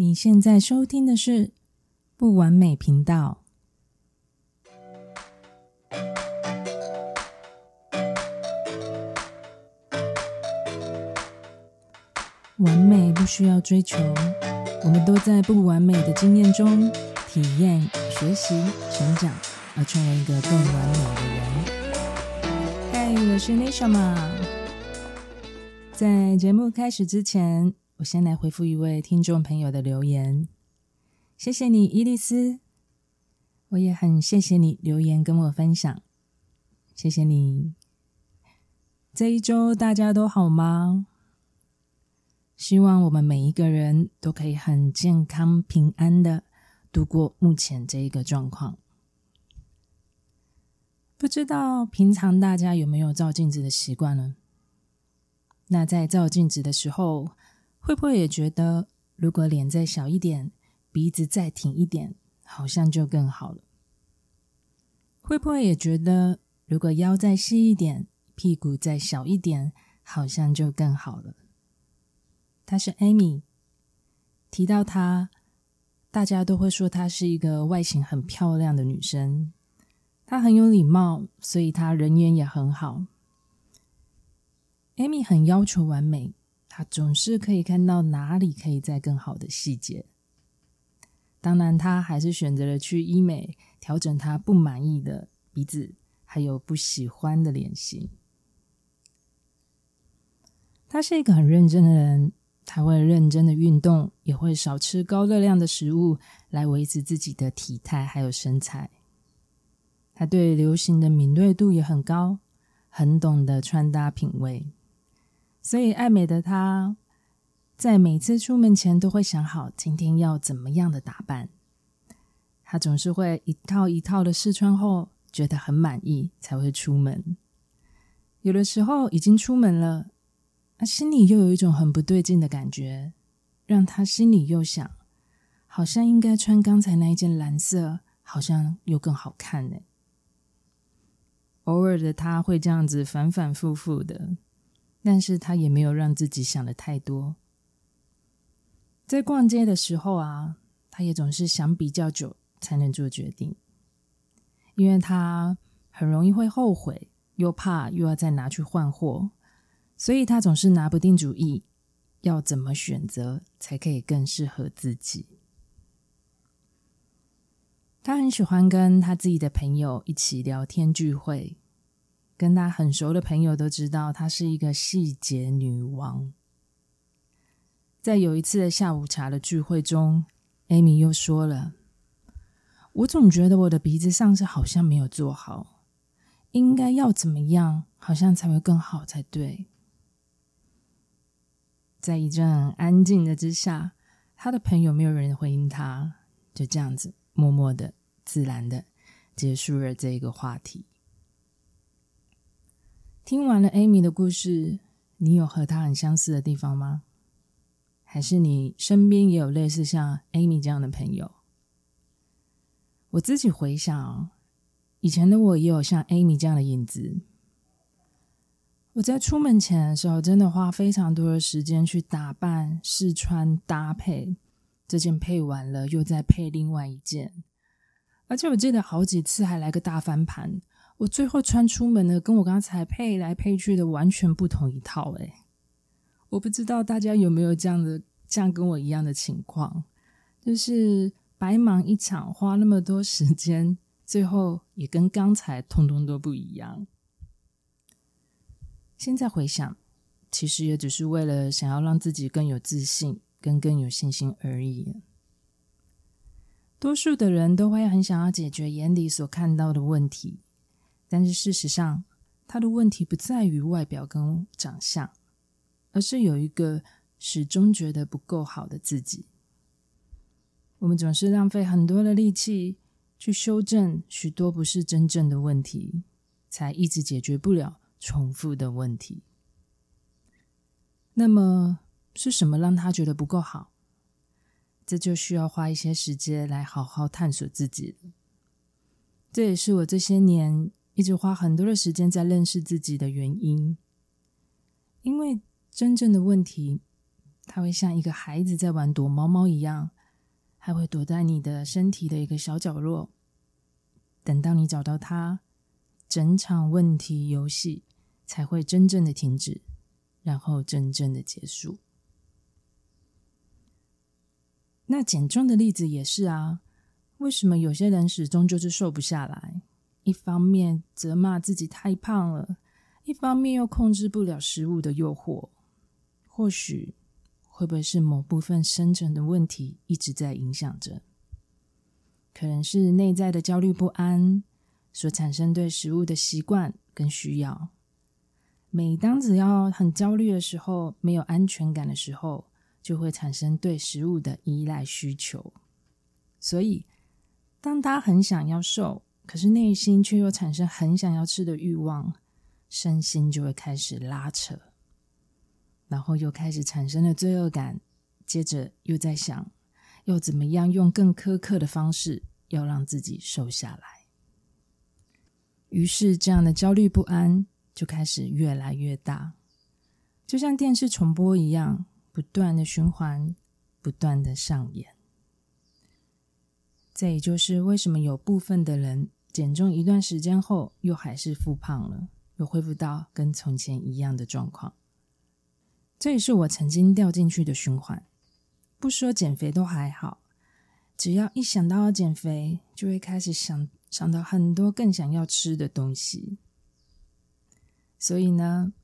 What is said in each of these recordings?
你现在收听的是不完美频道。完美不需要追求，我们都在不完美的经验中体验、学习、成长，而成为一个更完美的人。嗨，我是 nishama。在节目开始之前，我先来回复一位听众朋友的留言。谢谢你，伊丽丝。我也很谢谢你留言跟我分享。谢谢你。这一周大家都好吗？希望我们每一个人都可以很健康平安的度过目前这一个状况。不知道平常大家有没有照镜子的习惯呢？那在照镜子的时候，会不会也觉得如果脸再小一点，鼻子再挺一点，好像就更好了？会不会也觉得如果腰再细一点，屁股再小一点，好像就更好了？她是 Amy，提到她，大家都会说她是一个外形很漂亮的女生。她很有礼貌，所以她人缘也很好。Amy 很要求完美，他总是可以看到哪里可以再更好的细节。当然，他还是选择了去医美调整他不满意的鼻子，还有不喜欢的脸型。他是一个很认真的人。他会认真的运动，也会少吃高热量的食物来维持自己的体态还有身材。他对流行的敏锐度也很高，很懂得穿搭品味。所以爱美的她，在每次出门前都会想好今天要怎么样的打扮。她总是会一套一套的试穿后，觉得很满意才会出门。有的时候已经出门了。他心里又有一种很不对劲的感觉，让他心里又想，好像应该穿刚才那一件蓝色，好像又更好看呢。偶尔的他会这样子反反复复的，但是他也没有让自己想的太多。在逛街的时候啊，他也总是想比较久才能做决定，因为他很容易会后悔，又怕又要再拿去换货。所以他总是拿不定主意，要怎么选择才可以更适合自己。他很喜欢跟他自己的朋友一起聊天聚会，跟他很熟的朋友都知道他是一个细节女王。在有一次的下午茶的聚会中，Amy 又说了：“我总觉得我的鼻子上次好像没有做好，应该要怎么样，好像才会更好才对。”在一阵安静的之下，他的朋友没有人回应他，就这样子默默的、自然的结束了这个话题。听完了 Amy 的故事，你有和她很相似的地方吗？还是你身边也有类似像 Amy 这样的朋友？我自己回想，以前的我也有像 Amy 这样的影子。我在出门前的时候，真的花非常多的时间去打扮、试穿、搭配。这件配完了，又再配另外一件。而且我记得好几次还来个大翻盘，我最后穿出门的跟我刚才配来配去的完全不同一套。诶，我不知道大家有没有这样的、这样跟我一样的情况，就是白忙一场，花那么多时间，最后也跟刚才通通都不一样。现在回想，其实也只是为了想要让自己更有自信、跟更有信心而已。多数的人都会很想要解决眼里所看到的问题，但是事实上，他的问题不在于外表跟长相，而是有一个始终觉得不够好的自己。我们总是浪费很多的力气去修正许多不是真正的问题，才一直解决不了。重复的问题，那么是什么让他觉得不够好？这就需要花一些时间来好好探索自己。这也是我这些年一直花很多的时间在认识自己的原因。因为真正的问题，它会像一个孩子在玩躲猫猫一样，还会躲在你的身体的一个小角落。等到你找到它，整场问题游戏才会真正的停止，然后真正的结束。那减重的例子也是啊，为什么有些人始终就是瘦不下来？一方面责骂自己太胖了，一方面又控制不了食物的诱惑，或许。会不会是某部分深层的问题一直在影响着？可能是内在的焦虑不安所产生对食物的习惯跟需要。每当只要很焦虑的时候，没有安全感的时候，就会产生对食物的依赖需求。所以，当他很想要瘦，可是内心却又产生很想要吃的欲望，身心就会开始拉扯。然后又开始产生了罪恶感，接着又在想，要怎么样用更苛刻的方式，要让自己瘦下来。于是，这样的焦虑不安就开始越来越大，就像电视重播一样，不断的循环，不断的上演。这也就是为什么有部分的人减重一段时间后，又还是复胖了，又恢复到跟从前一样的状况。这也是我曾经掉进去的循环。不说减肥都还好，只要一想到要减肥，就会开始想想到很多更想要吃的东西。所以呢，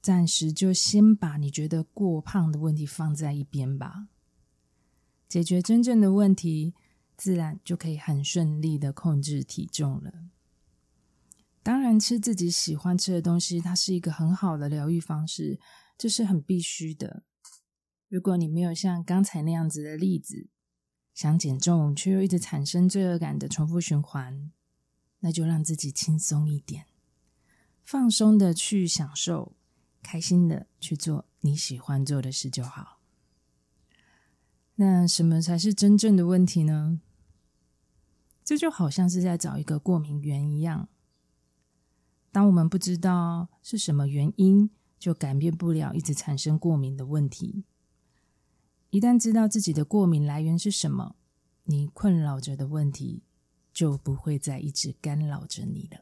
暂时就先把你觉得过胖的问题放在一边吧。解决真正的问题，自然就可以很顺利的控制体重了。当然，吃自己喜欢吃的东西，它是一个很好的疗愈方式。这是很必须的。如果你没有像刚才那样子的例子，想减重却又一直产生罪恶感的重复循环，那就让自己轻松一点，放松的去享受，开心的去做你喜欢做的事就好。那什么才是真正的问题呢？这就好像是在找一个过敏源一样。当我们不知道是什么原因，就改变不了一直产生过敏的问题。一旦知道自己的过敏来源是什么，你困扰着的问题就不会再一直干扰着你了。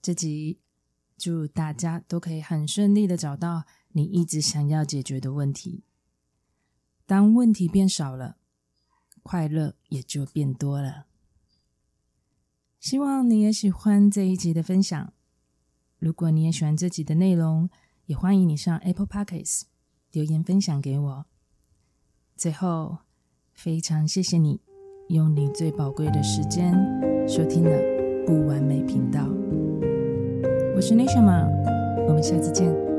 这集祝大家都可以很顺利的找到你一直想要解决的问题。当问题变少了，快乐也就变多了。希望你也喜欢这一集的分享。如果你也喜欢这集的内容，也欢迎你上 Apple Podcasts 留言分享给我。最后，非常谢谢你用你最宝贵的时间收听了不完美频道。我是内夏玛，我们下次见。